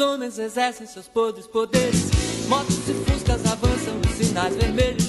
homens exercem seus podres poderes. Motos e fuscas avançam, sinais vermelhos.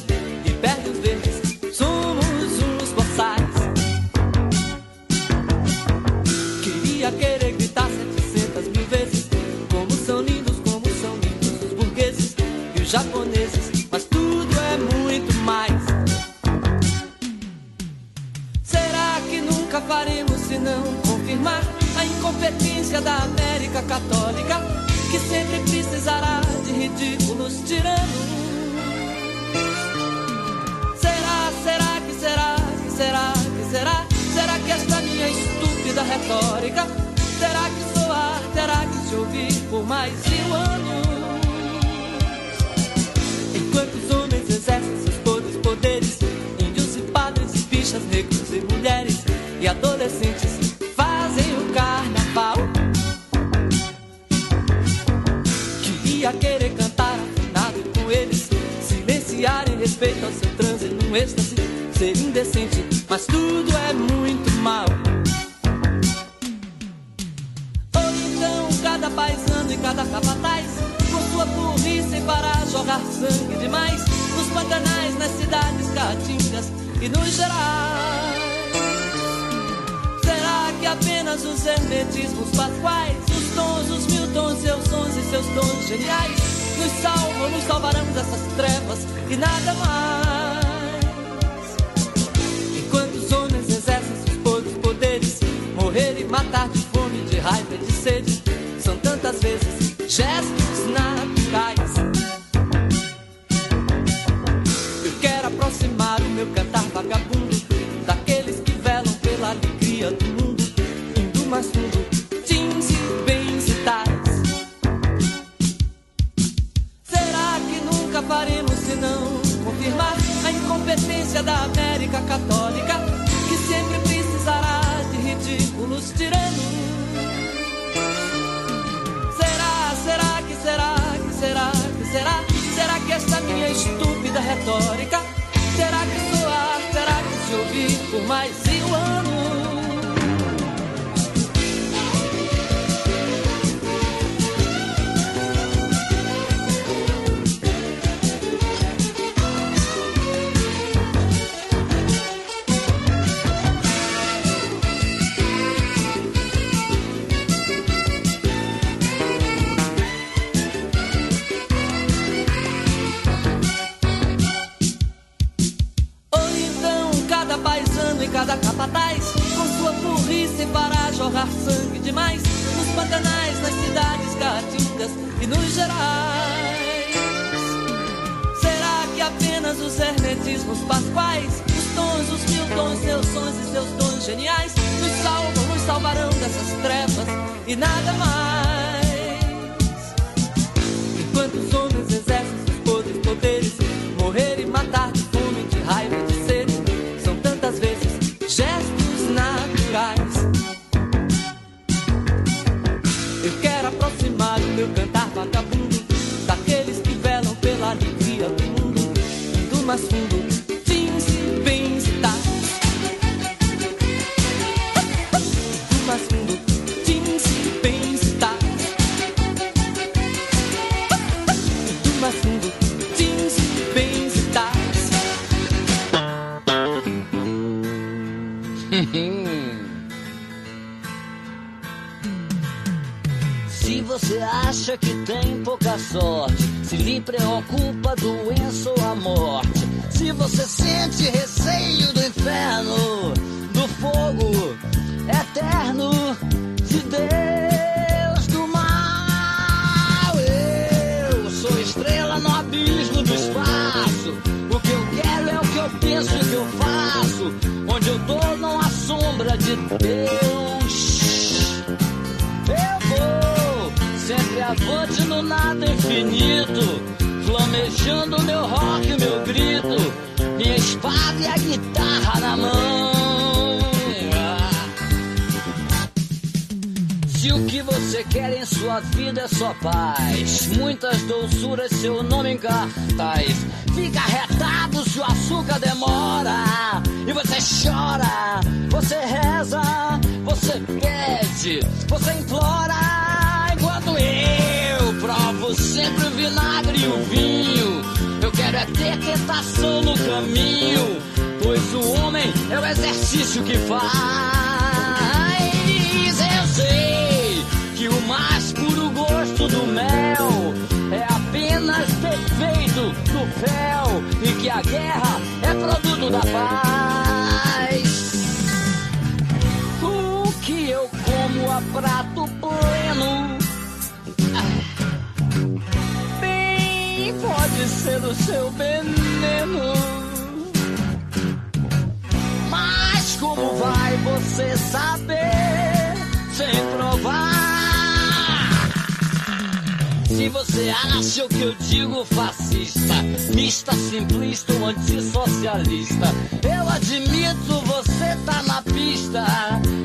Você acha o que eu digo fascista, mista, simplista ou antissocialista, eu admito, você tá na pista.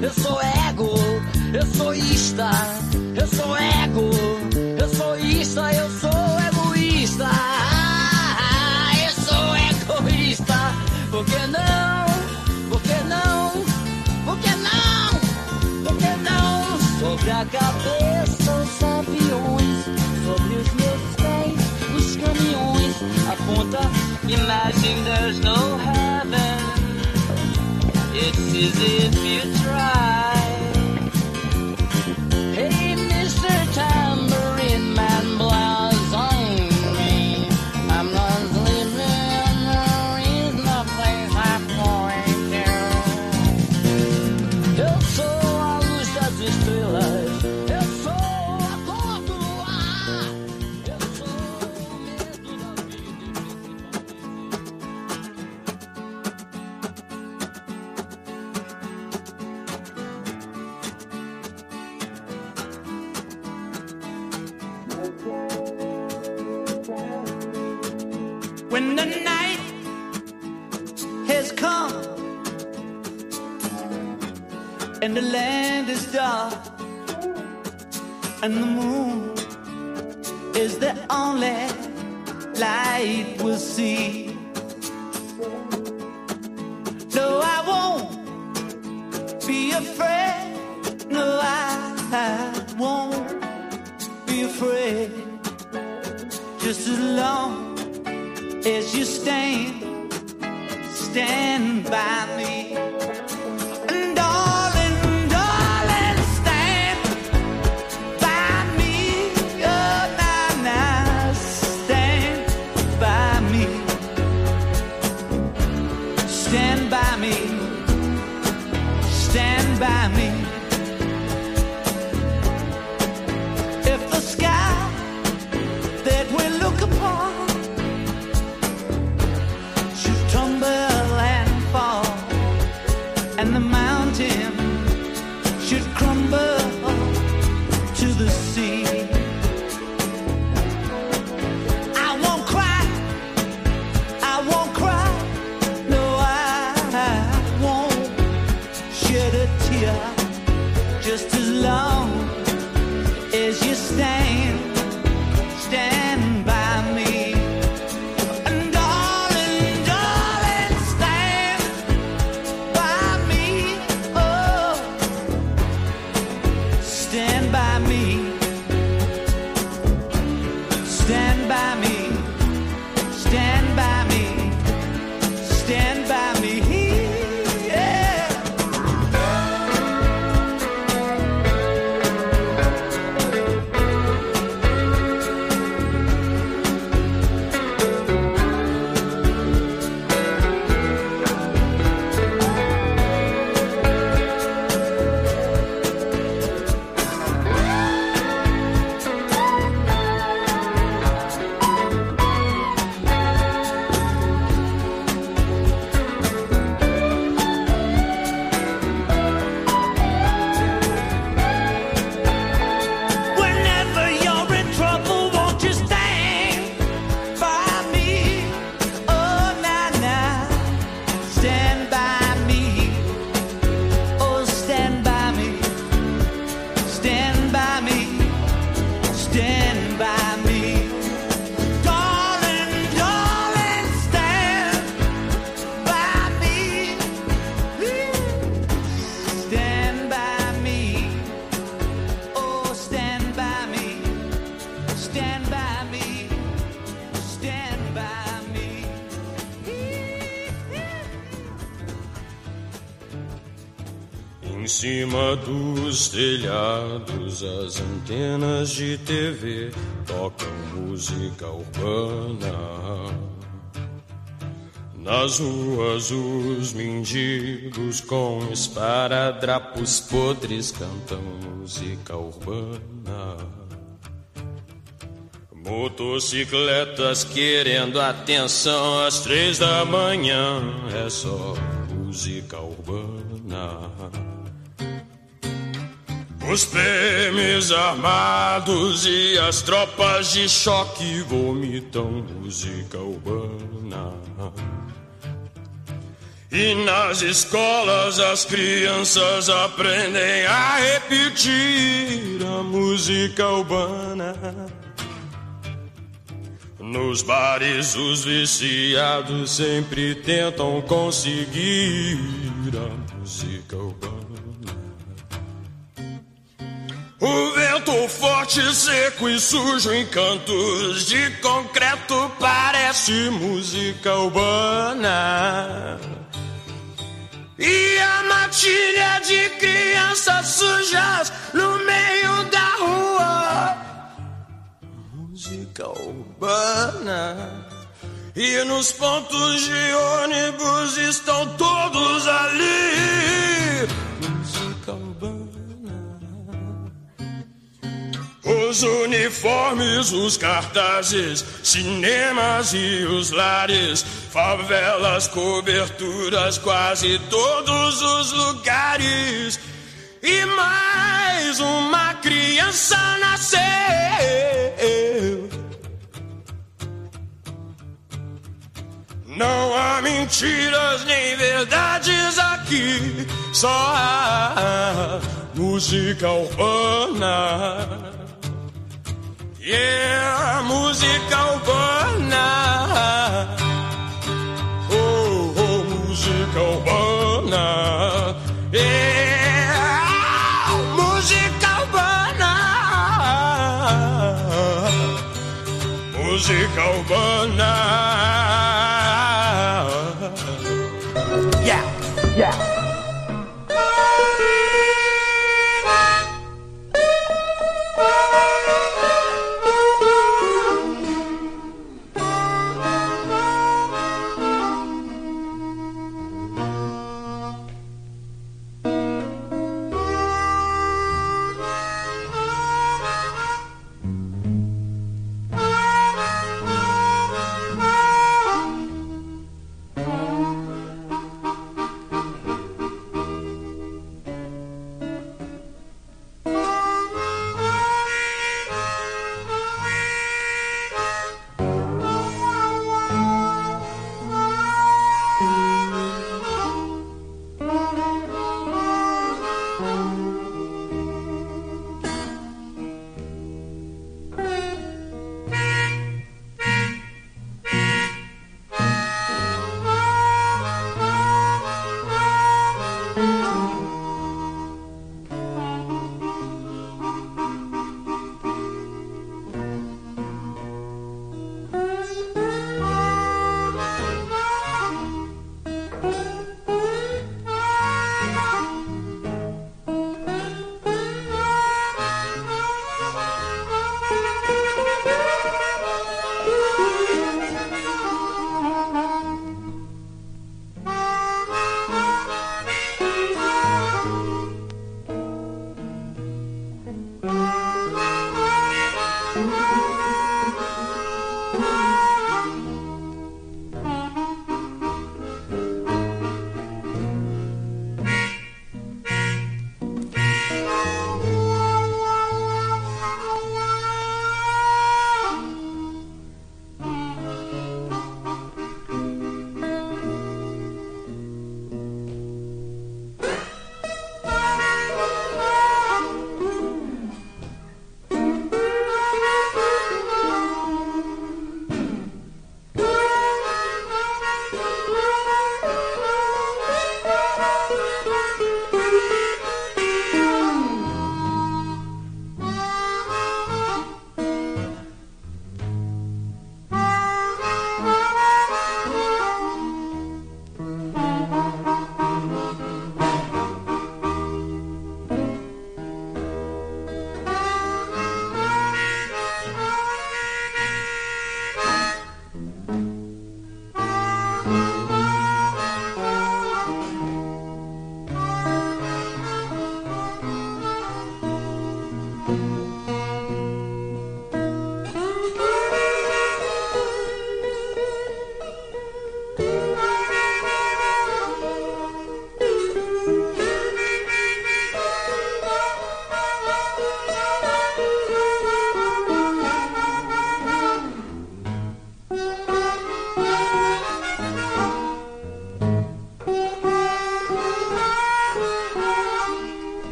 Eu sou ego, eu sou ista, eu sou ego, eu sou ista, eu sou egoísta. Ah, eu sou egoísta, por que não? Por que não? Por que não? Por que não? Sobre a cabeça os aviões, Aponta, imagine there's no heaven. It's easy if you try. And the moon is the only light we'll see. No, I won't be afraid. No, I won't be afraid. Just as long as you stand, stand by me. Dos telhados, as antenas de TV tocam música urbana. Nas ruas, os mendigos com esparadrapos podres cantam música urbana. Motocicletas querendo atenção às três da manhã, é só música urbana. Os PMs armados e as tropas de choque vomitam música urbana. E nas escolas as crianças aprendem a repetir a música urbana. Nos bares os viciados sempre tentam conseguir a música urbana. O vento forte, seco e sujo em cantos de concreto parece música urbana. E a matilha de crianças sujas no meio da rua. Música urbana. E nos pontos de ônibus estão todos Os uniformes, os cartazes, cinemas e os lares, favelas, coberturas, quase todos os lugares. E mais uma criança nasceu. Não há mentiras nem verdades aqui, só há música urbana. Yeah, música urbana. Oh, oh, música urbana. Yeah, ah, música urbana. Música urbana. Yeah, yeah.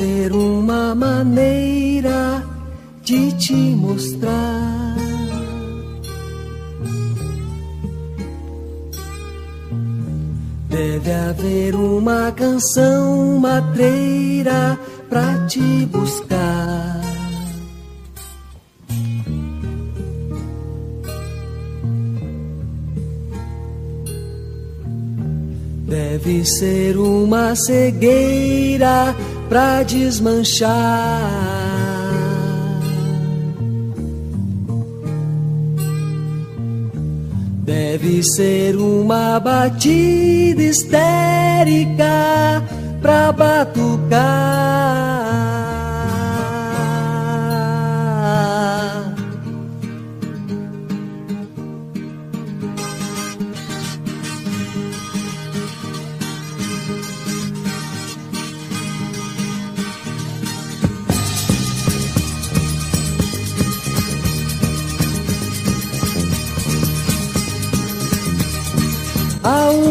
Haver uma maneira de te mostrar. Deve haver uma canção matreira pra te buscar. Deve ser uma cegueira pra desmanchar. Deve ser uma batida histérica pra batucar.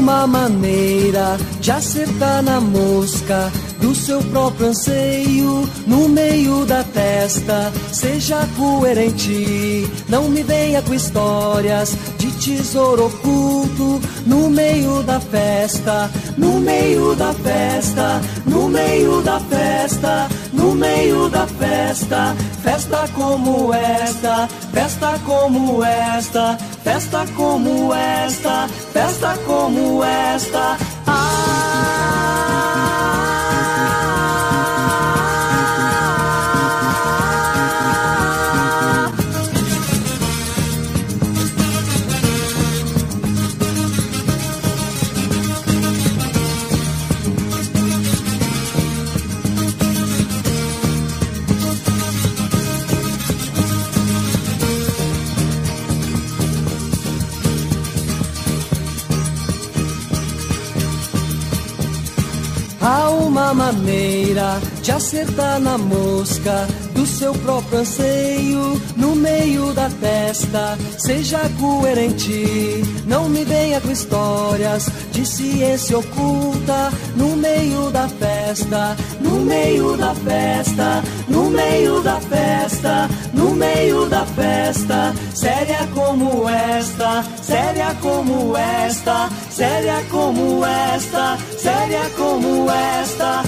Uma maneira de acertar na mosca do seu próprio anseio no meio da testa. Seja coerente, não me venha com histórias de tesouro oculto no meio da festa, no meio da festa, no meio da festa, no meio da festa. Festa como esta, festa como esta, festa como esta, festa como esta. Ah. Maneira de acertar na mosca do seu próprio anseio no meio da testa. Seja coerente, não me venha com histórias de ciência oculta no meio da festa, no meio da festa, no meio da festa, no meio da festa. Séria como esta, séria como esta, séria como esta, séria como esta.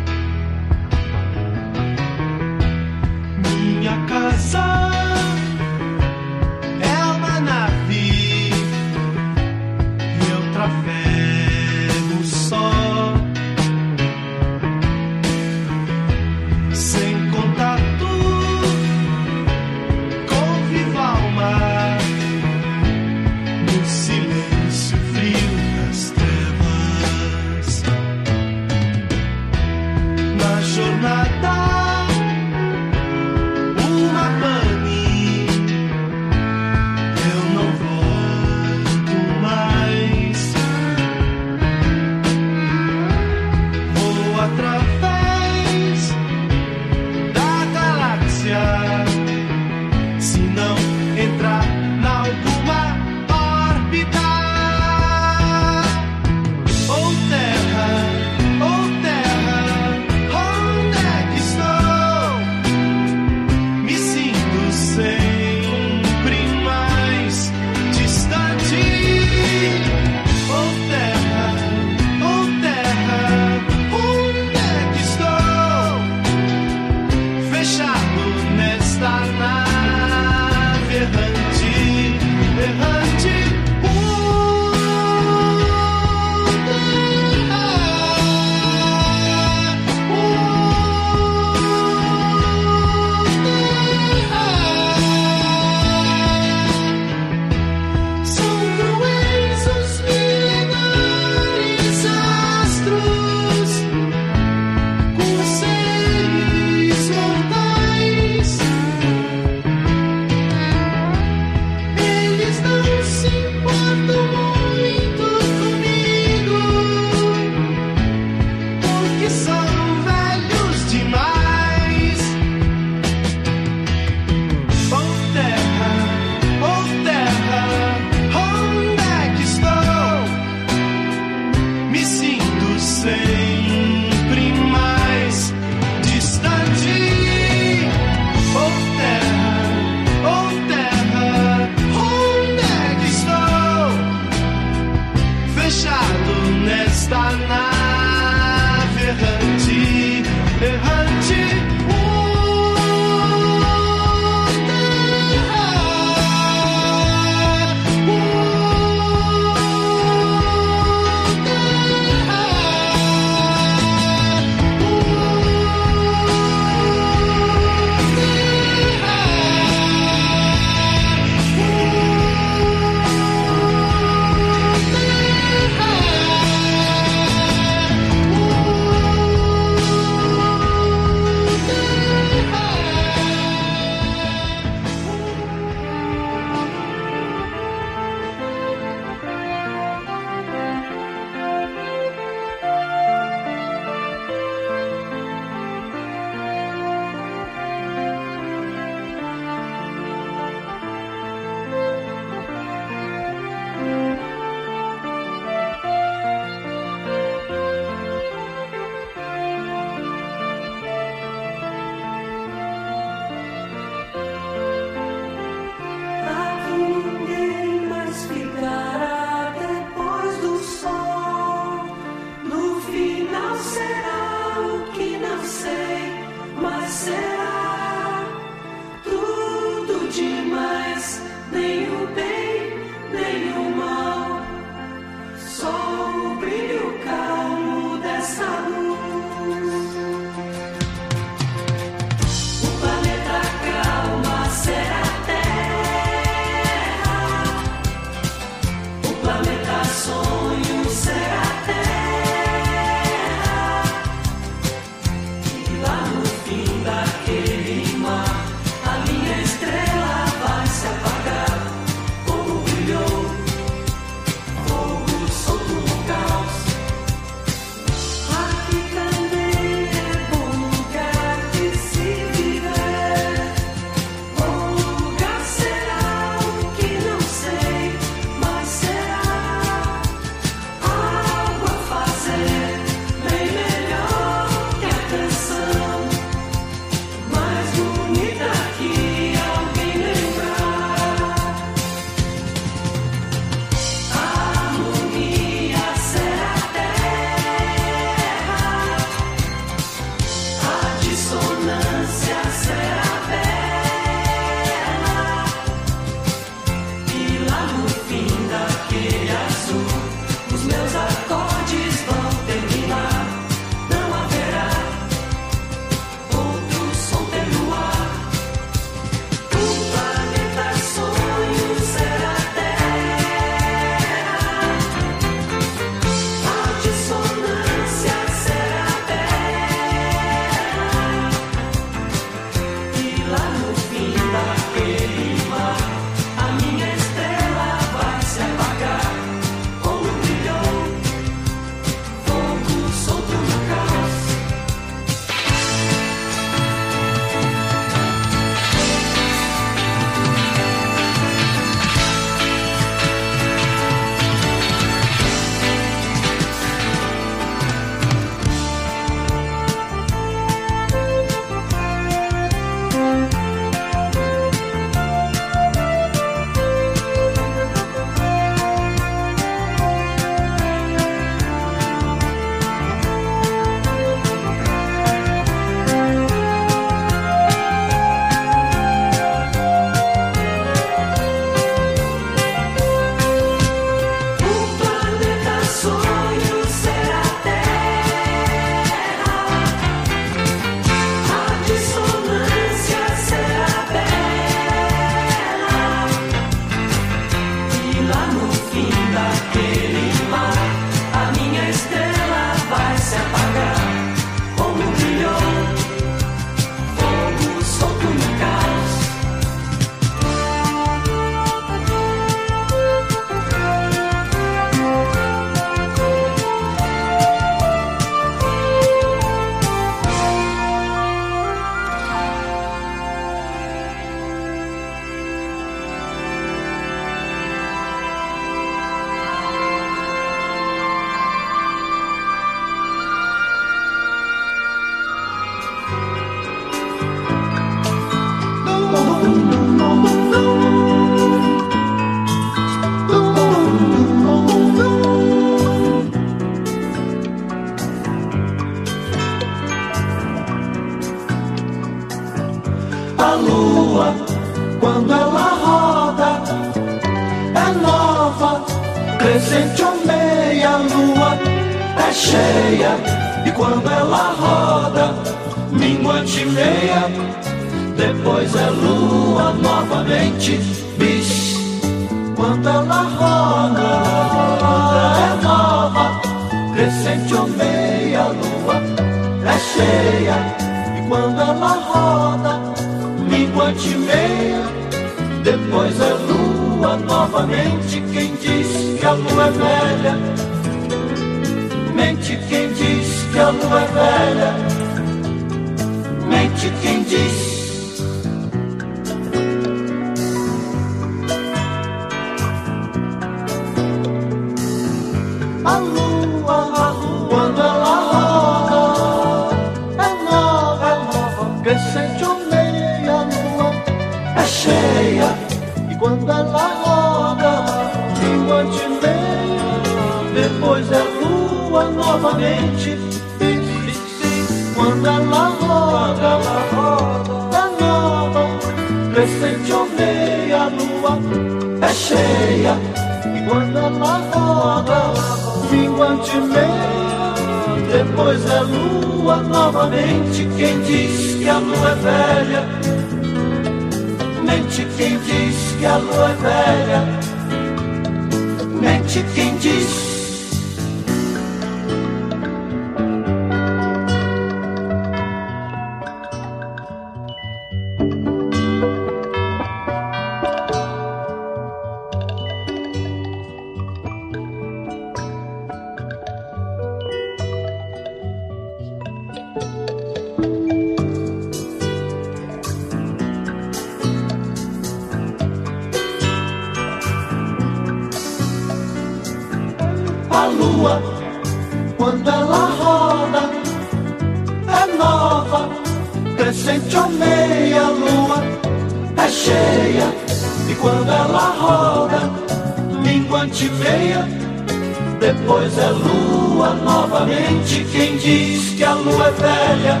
É lua novamente quem diz que a lua é velha.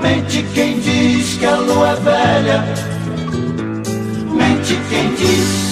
Mente quem diz que a lua é velha. Mente quem diz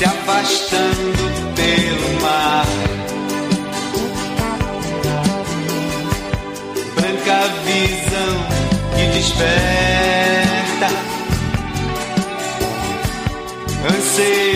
se afastando pelo mar. Branca visão que desperta. Anseio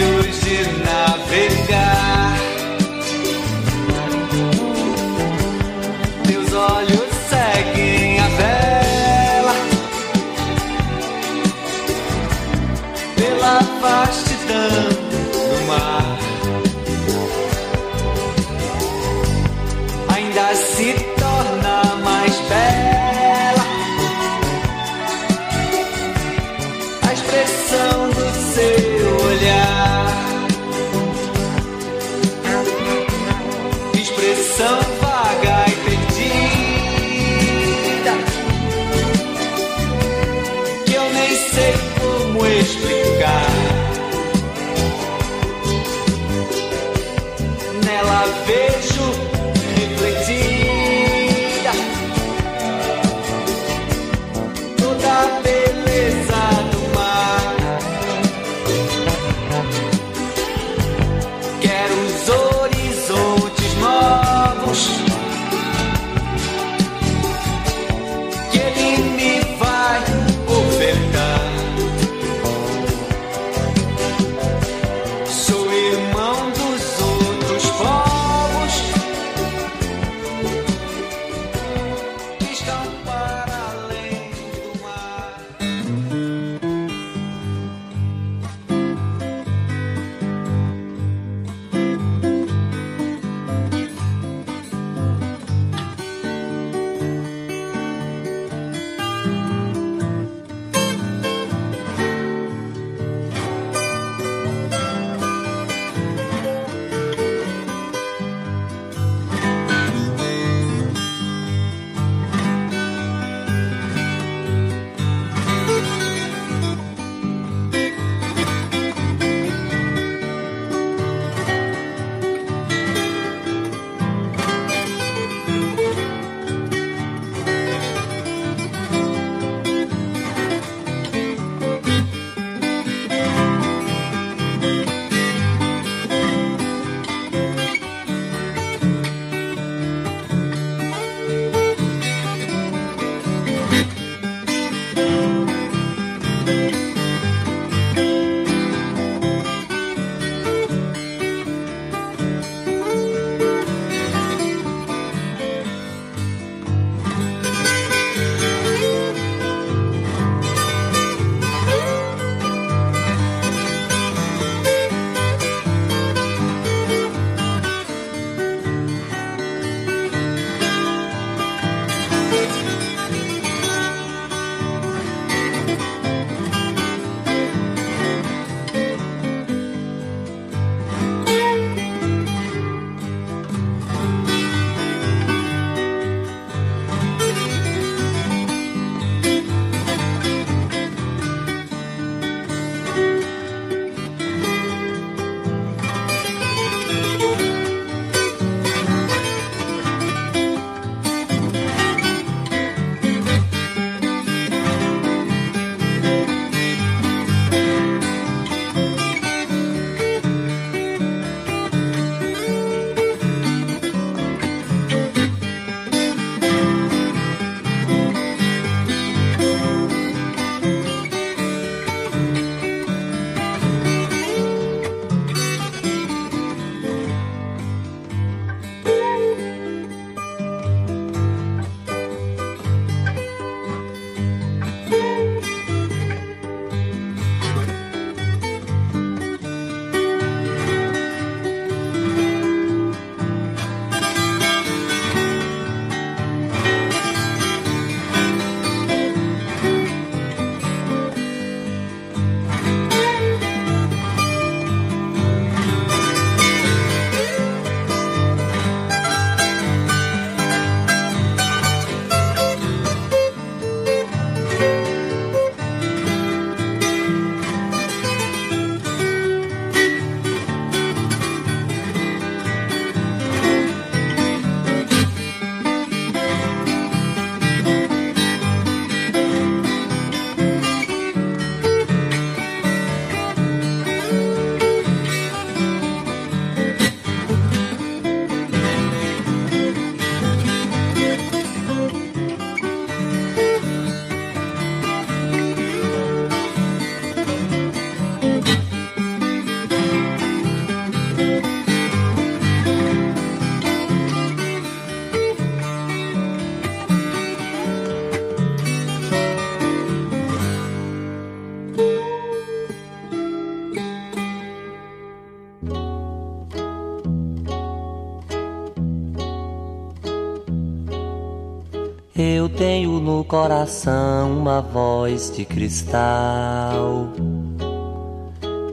tenho no coração uma voz de cristal.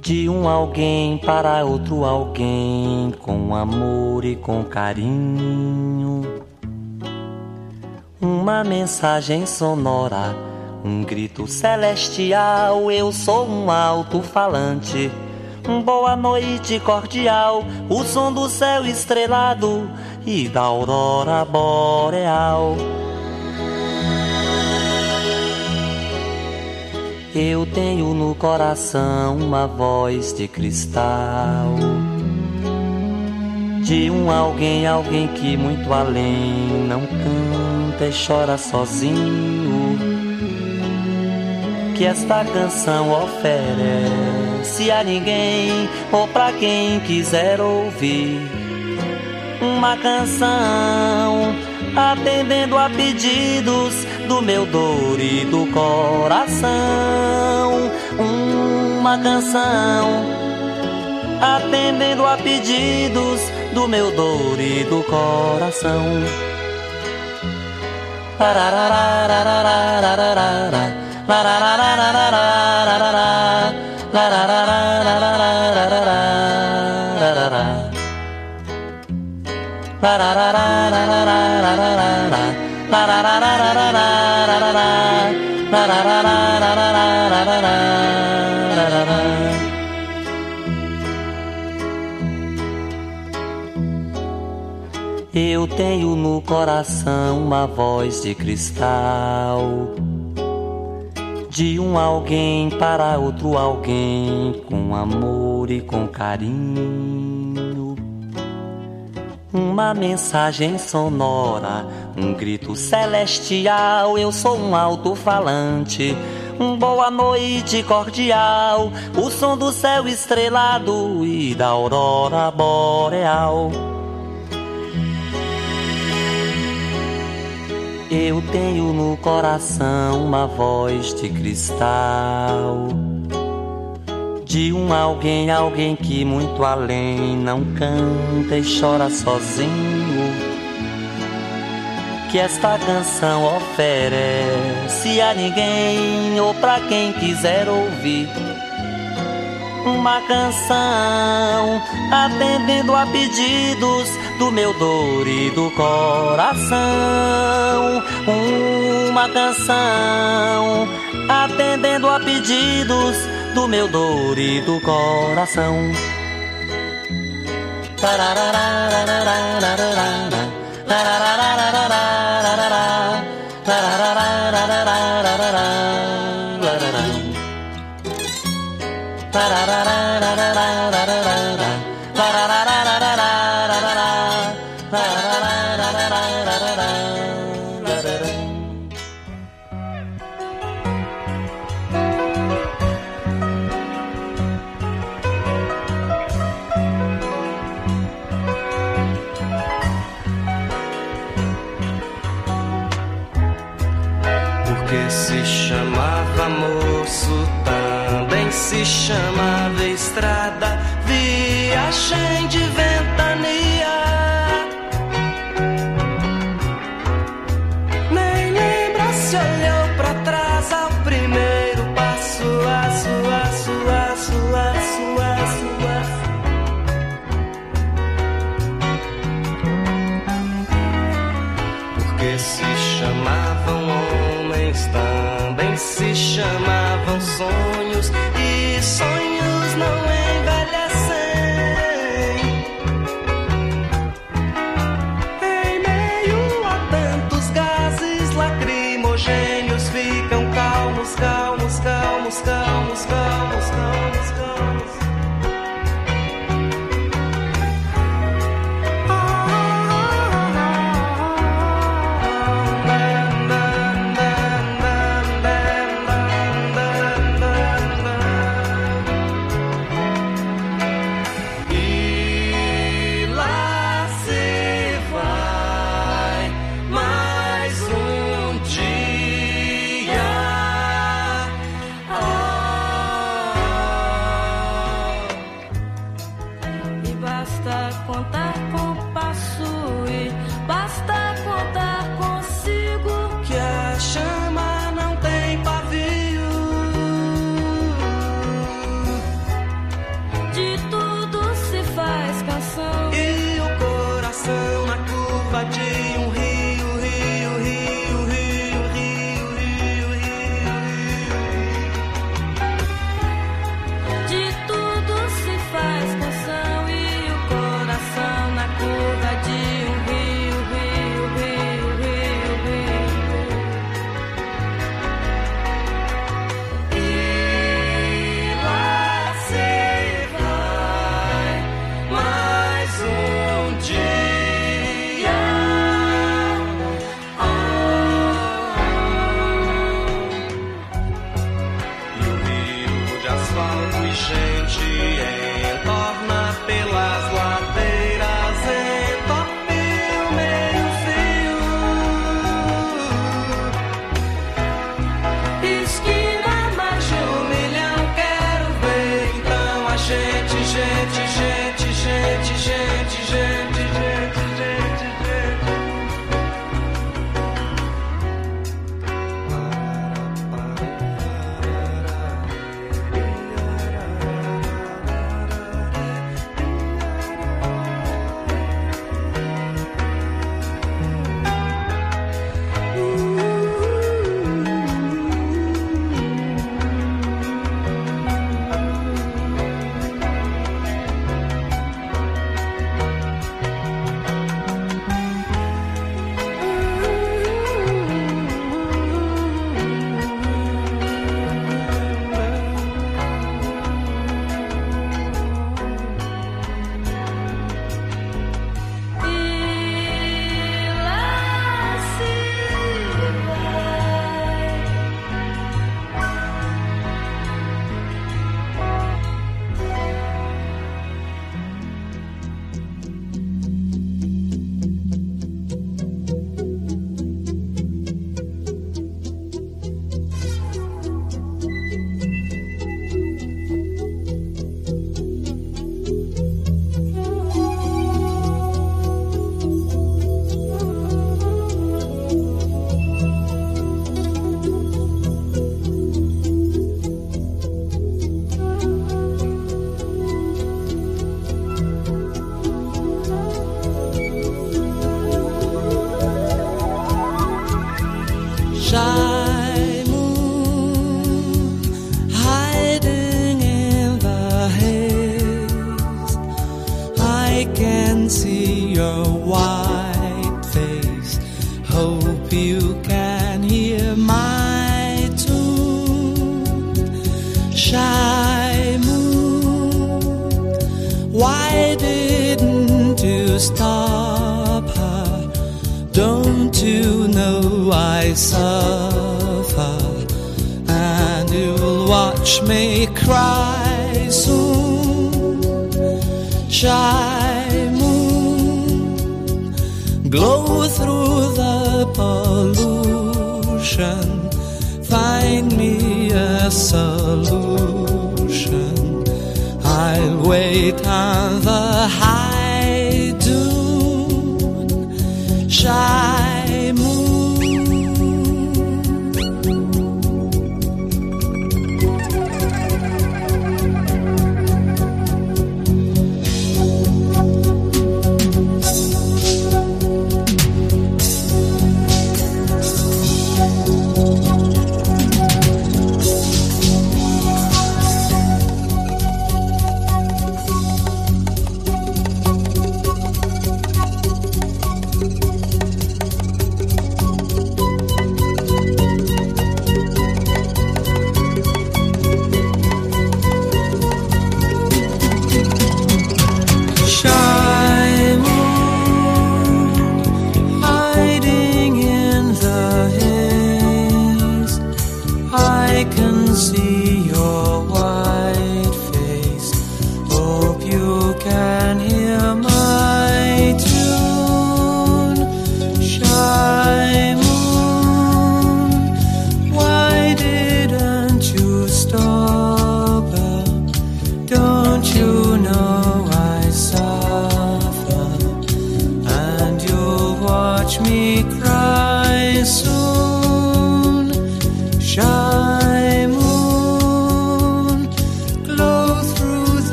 De um alguém para outro alguém, com amor e com carinho. Uma mensagem sonora, um grito celestial. Eu sou um alto-falante. Boa noite cordial, o som do céu estrelado e da aurora boreal. Eu tenho no coração uma voz de cristal. De um alguém, alguém que muito além não canta e chora sozinho. Que esta canção oferece a ninguém ou pra quem quiser ouvir. Uma canção atendendo a pedidos do meu dorido coração. Uma canção atendendo a pedidos do meu dorido coração. Eu tenho no coração uma voz de cristal. De um alguém para outro alguém, com amor e com carinho. Uma mensagem sonora, um grito celestial. Eu sou um alto-falante. Um boa noite cordial, o som do céu estrelado e da aurora boreal. Eu tenho no coração uma voz de cristal. De um alguém, alguém que muito além não canta e chora sozinho. Que esta canção oferece a ninguém ou pra quem quiser ouvir. Uma canção atendendo a pedidos do meu dorido coração. Uma canção atendendo a pedidos do meu dorido coração. Porque chamava moço, também se chamava estrada, viagem de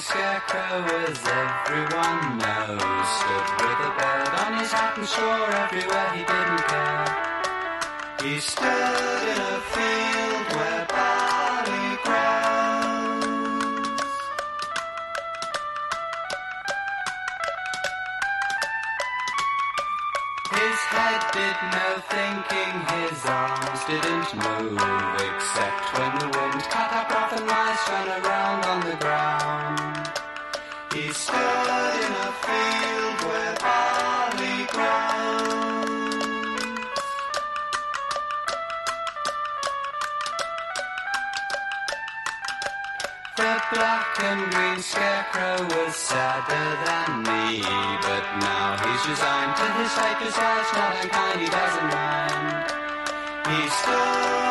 scarecrow, as everyone knows, stood with a bird on his hat and swore everywhere he didn't care. He stood. head did no thinking, his arms didn't move, except when the wind cut up off and mice ran around on the ground. He stood in a field. Black and green scarecrow was sadder than me. But now he's resigned to his fate, his life's not unkind, he doesn't mind. He stood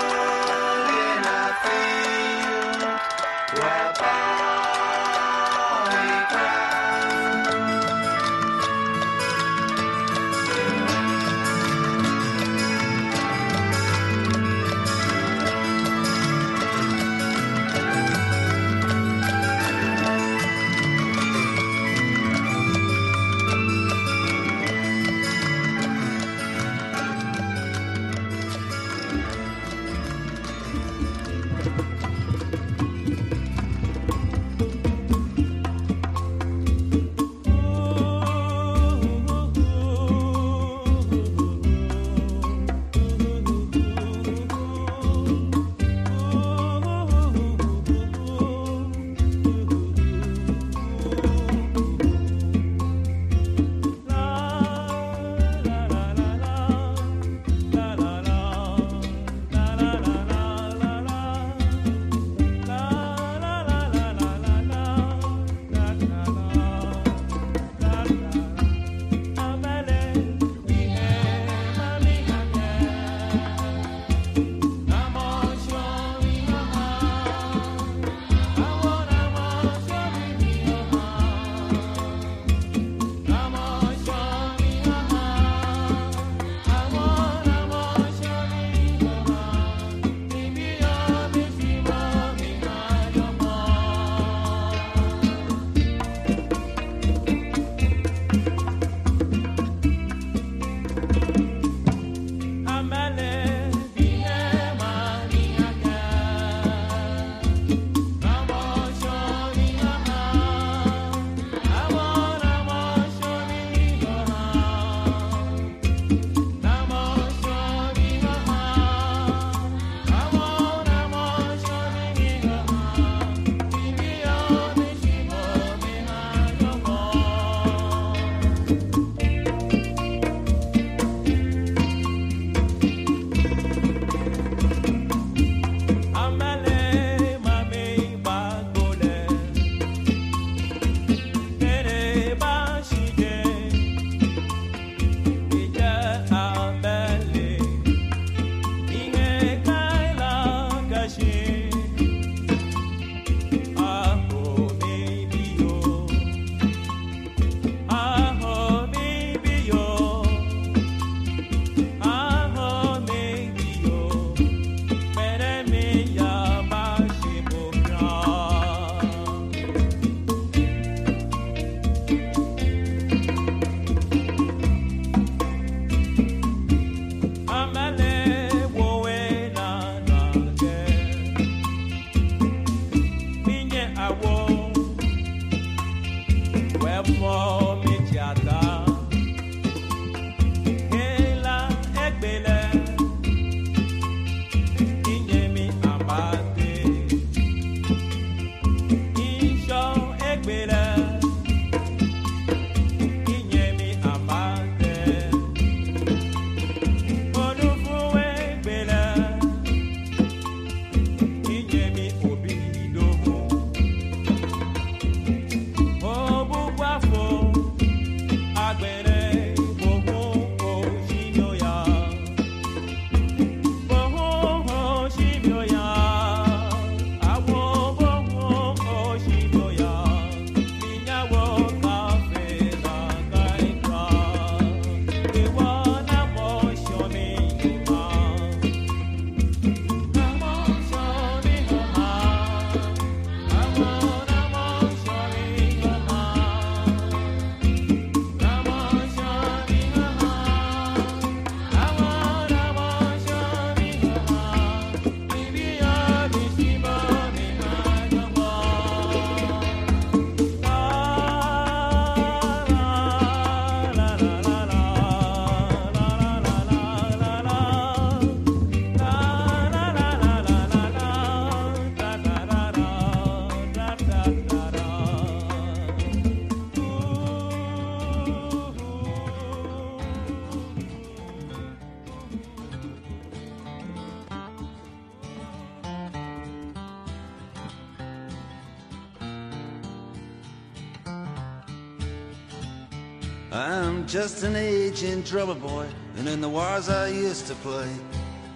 just an aging drummer boy, and in the wars I used to play.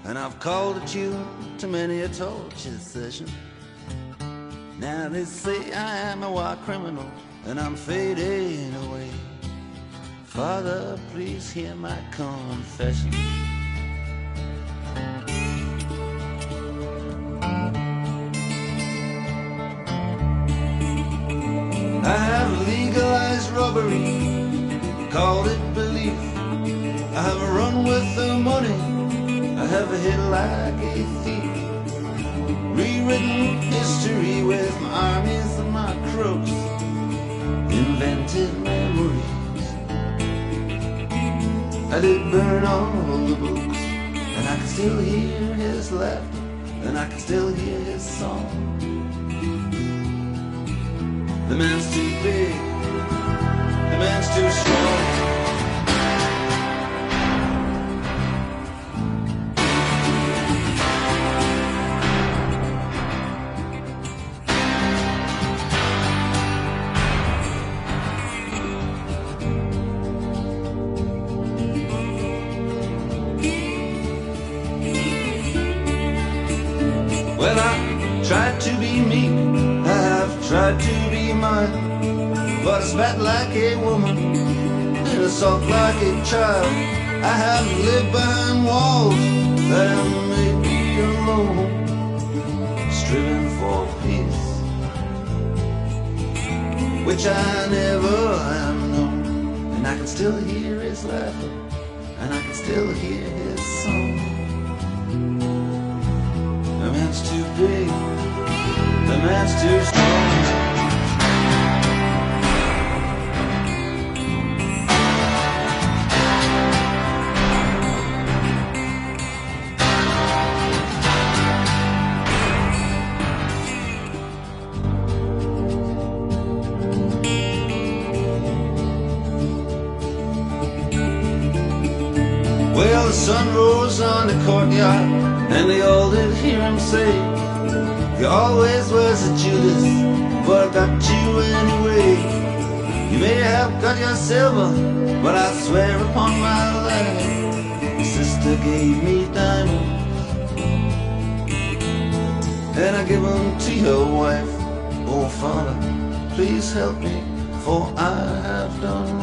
And I've called a tune to many a torture session. Now they say I am a war criminal, and I'm fading away. Father, please hear my confession. Have hit like a thief. Rewritten history with my armies and my crooks, invented memories. I did burn all the books, and I can still hear his laughter, and I can still hear his song. The man's too big, the man's too strong. Child. I have lived behind walls that made me alone, striven for peace, which I never am known, and I can still hear his laughter, and I can still hear his song. The man's too big. The man's too strong. Help me, for I have done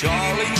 Charlie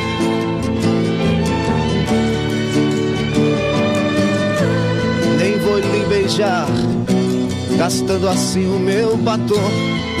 Beijar, gastando assim o meu batom.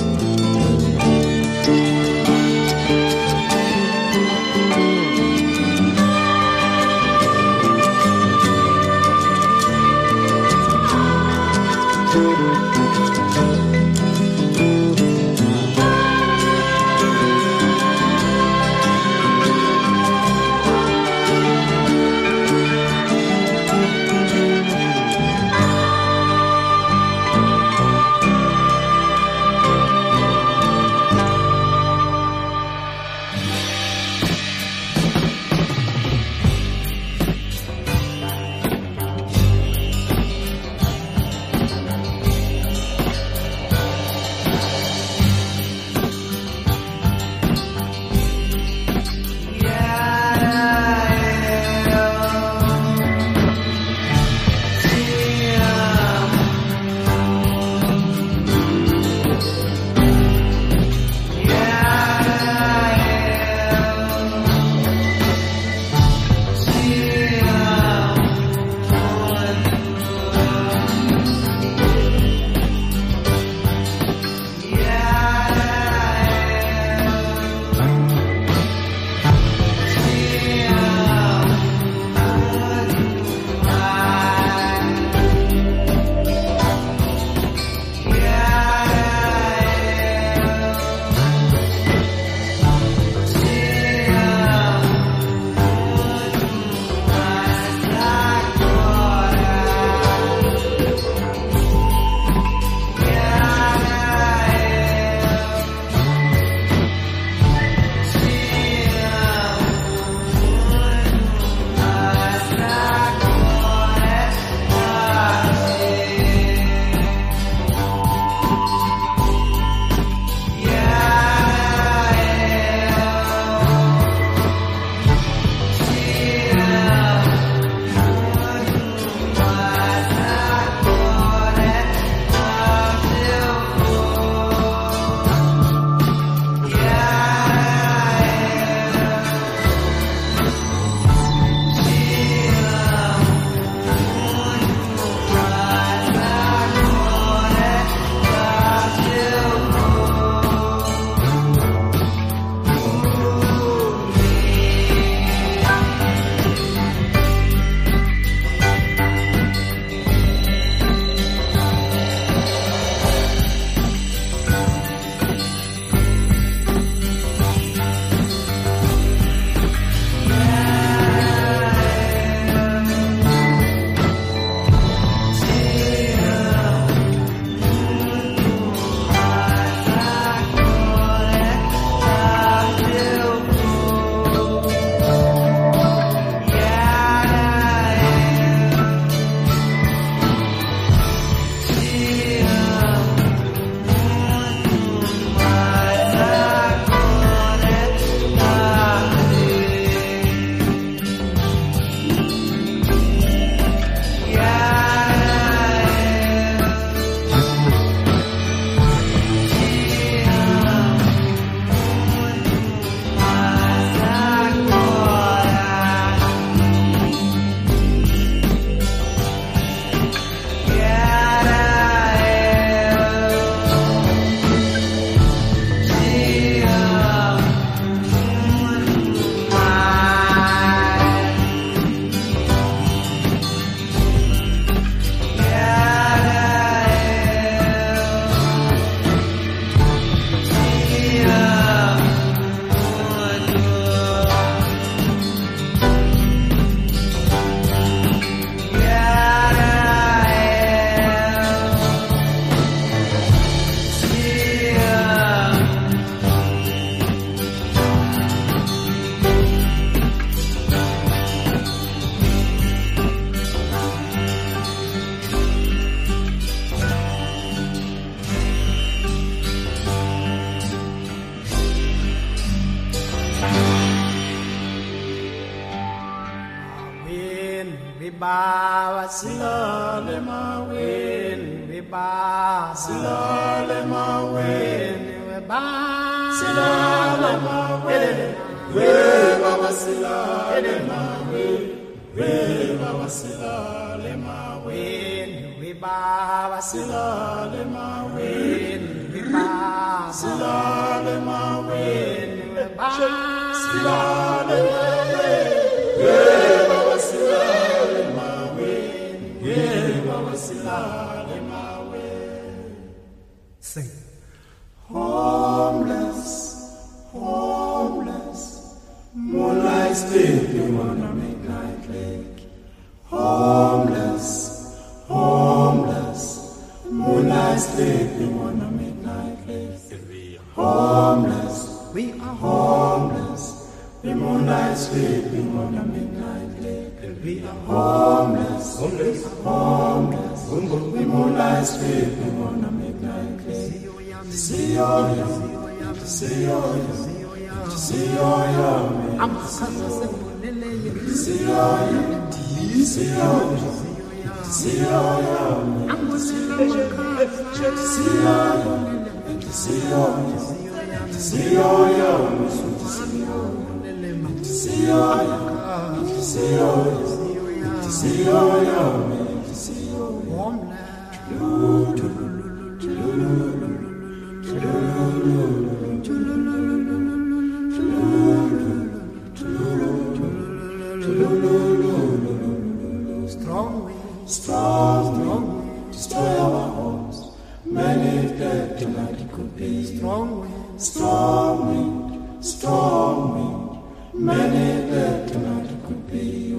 Tonight could be. Strong wind, strong wind, strong wind. Many dead tonight could be.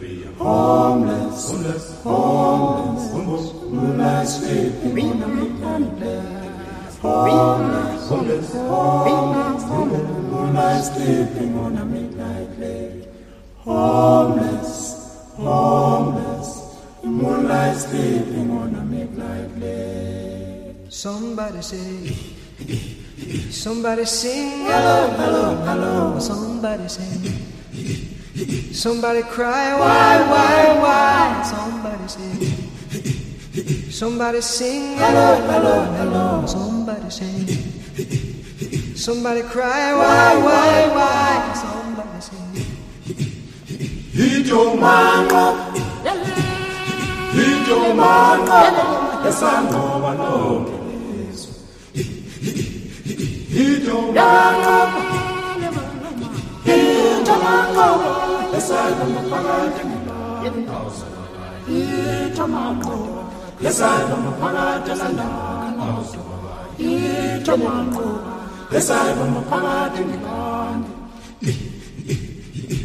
We are homeless, homeless, homeless, homeless. Moonlight sleeping on a midnight lake. Homeless, homeless, homeless, homeless. Moonlight sleeping on a midnight Somebody say, somebody sing, hello, hello, hello. Somebody say, somebody cry, why, why, why? Somebody say, somebody sing, hello, hello, hello. Somebody say, somebody cry, why, why, why? Somebody say. Hit your mama, hit your mama, yes I know, I know.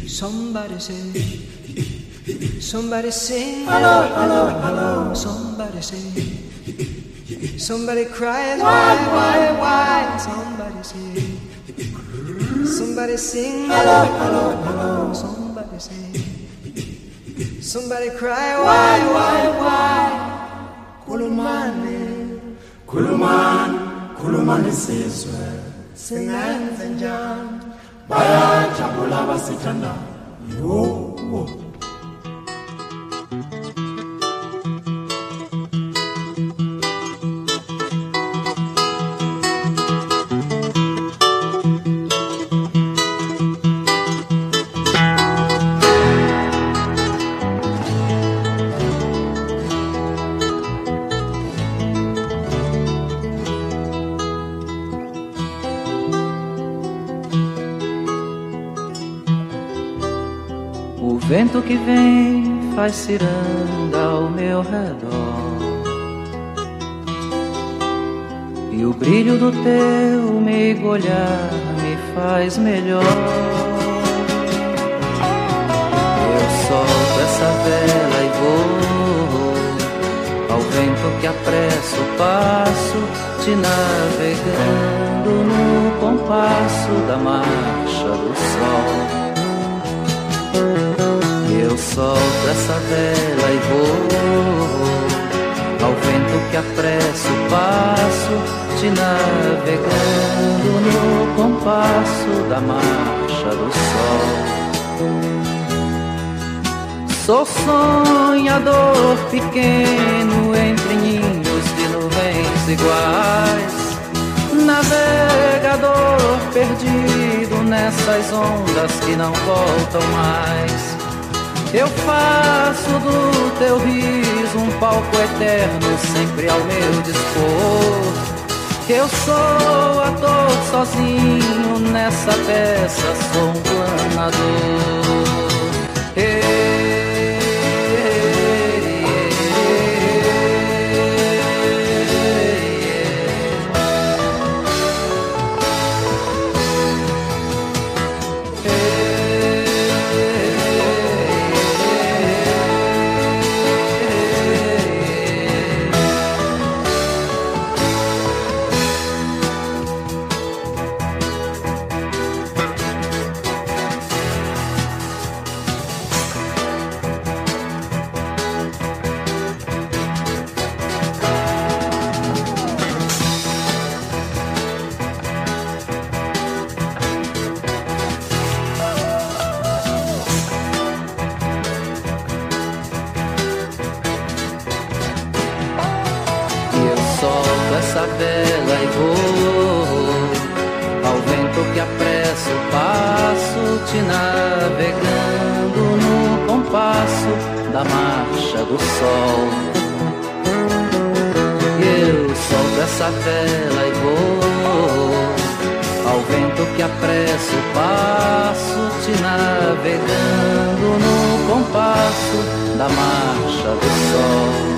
Somebody say Somebody say Hello hello hello Somebody say somebody cries, why, why, why? Somebody say, somebody sing, hello, hello, hello. Somebody say, somebody cry, why, why, why? Kulumani, kulumani, kulumani sizwe, singenze njani, bayajabula basithanda, yo, faz ciranda ao meu redor. E o brilho do teu meigo olhar me faz melhor. Eu solto essa vela e vou ao vento que apressa o passo, te navegando no compasso da marcha do sol. Eu solto essa vela e vou ao vento que apressa o passo, te navegando no compasso da marcha do sol. Sou sonhador pequeno entre ninhos de nuvens iguais. Navegador perdido nessas ondas que não voltam mais. Eu faço do teu riso um palco eterno, sempre ao meu dispor. Eu sou ator sozinho nessa peça, sou um planador. E do sol. E eu solto essa vela e vou ao vento que apressa o passo, te navegando no compasso da marcha do sol.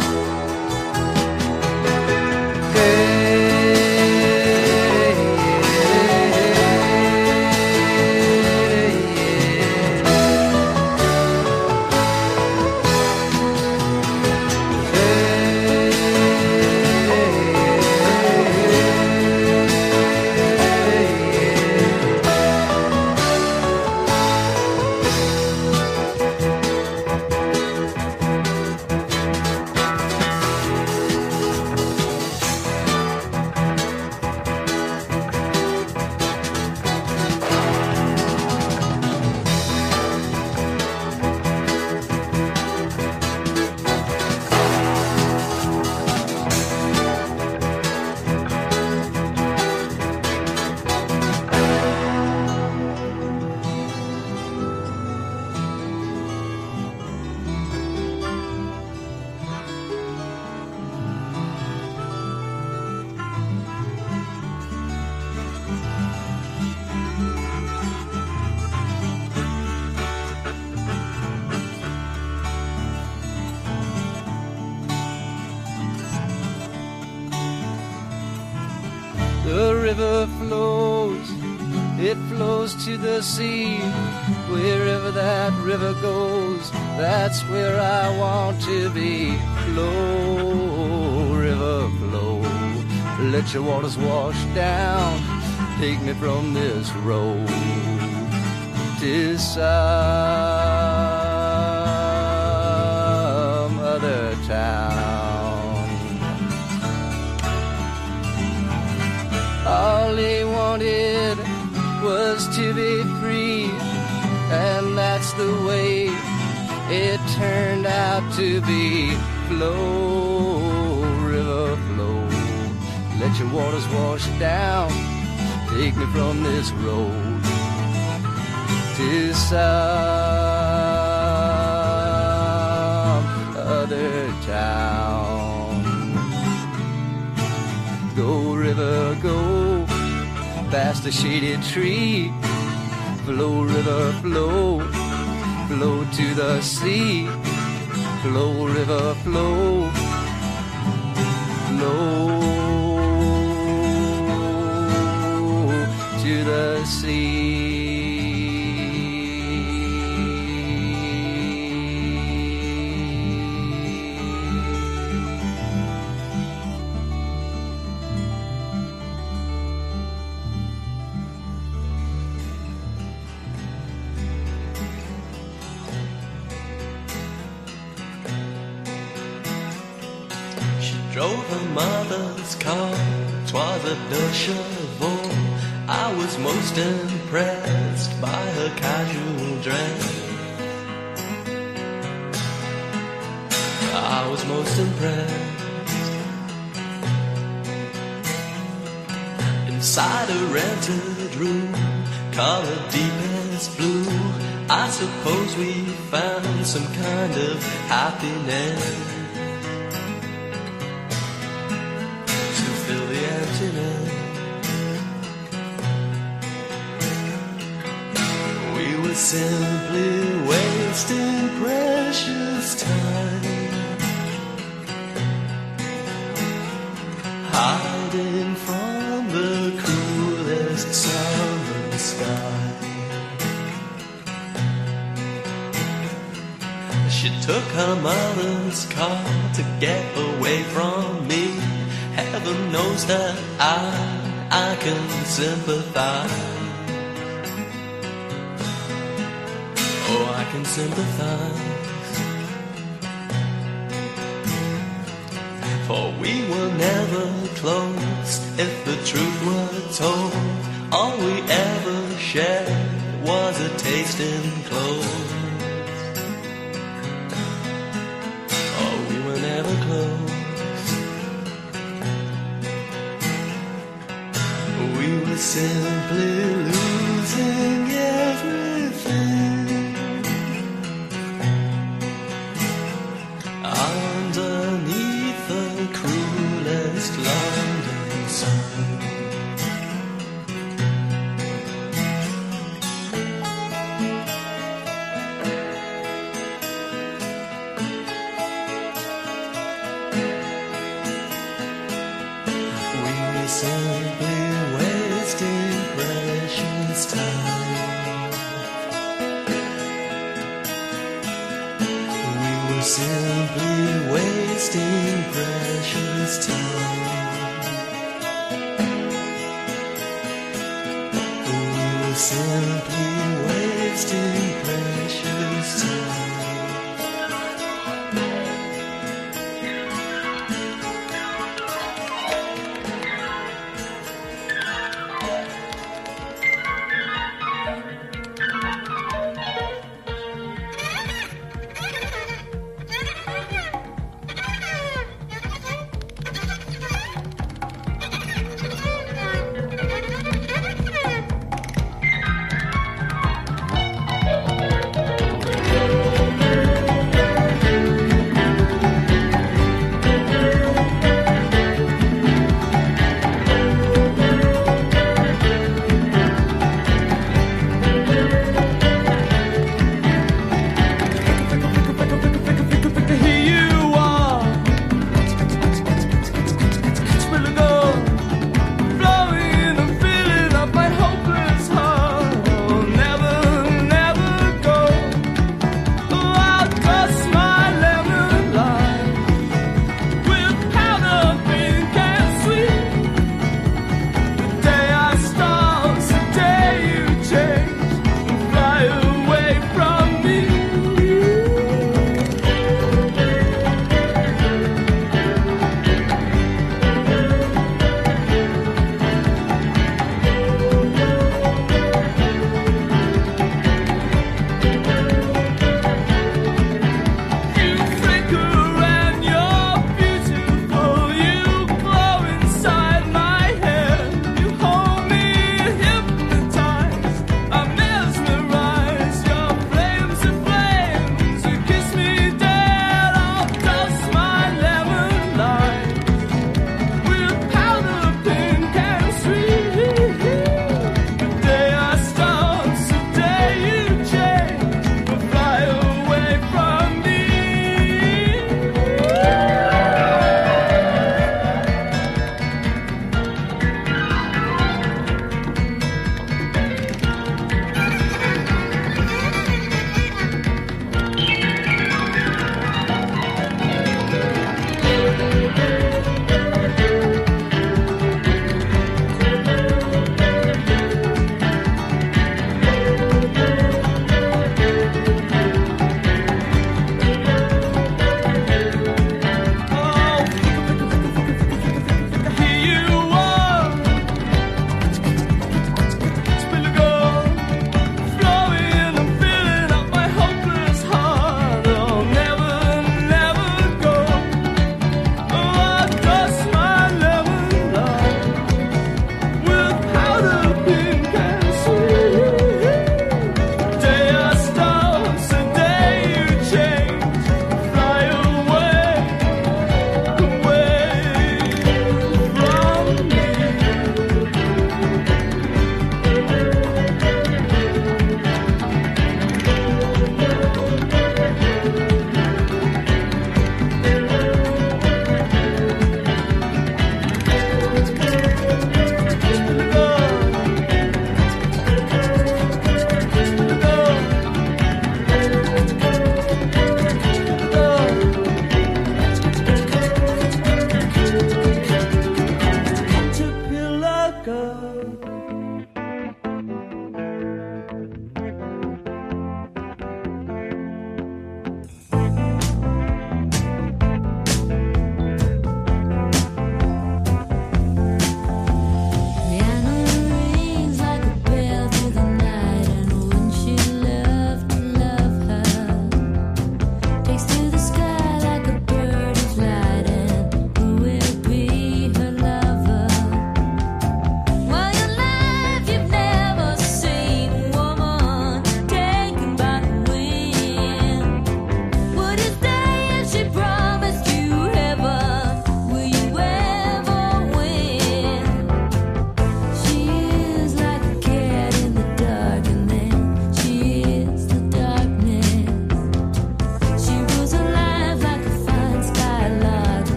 Flows to the sea. Wherever that river goes, that's where I want to be. Flow, river, flow. Let your waters wash down. Take me from this road some other town. All he wanted to be free, and that's the way it turned out to be. Flow, river, flow. Let your waters wash down. Take me from this road to some other town. Go, river, go past a shaded tree. Flow, river, flow, flow to the sea. Flow, river, flow, flow rented room, colored deep as blue. I suppose we found some kind of happiness get away from me. Heaven knows that I, I can sympathize. Oh, I can sympathize. For we were never close. If the truth were told, all we ever shared was a taste in clothes. listen.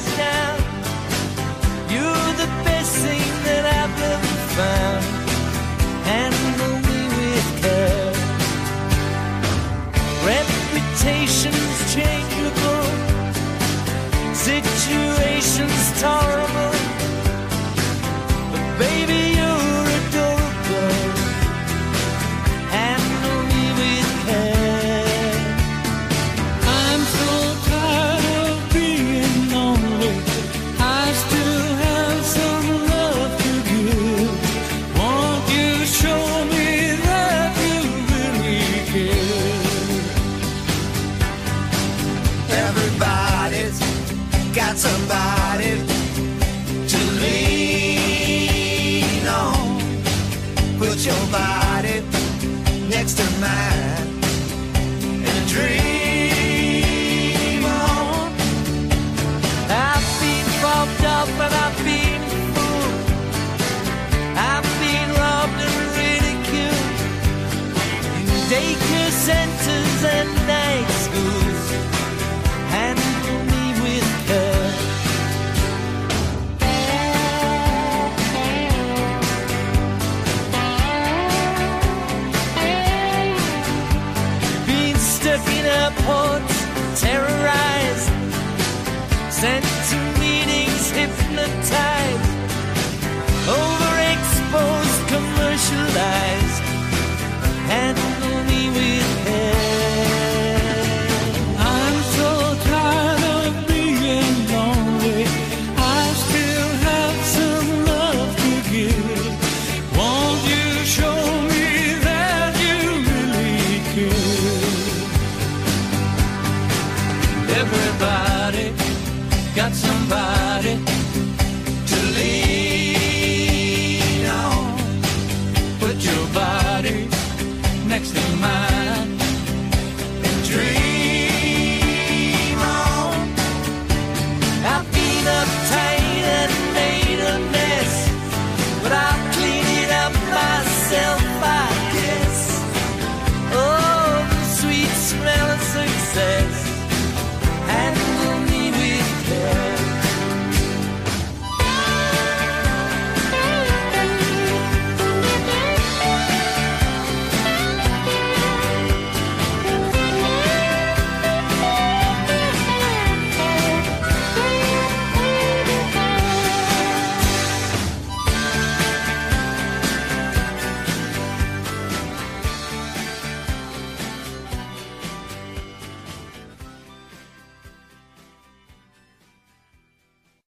touchdown. You're the best thing that I've ever found. And only with care. Reputations changeable, situations tolerable.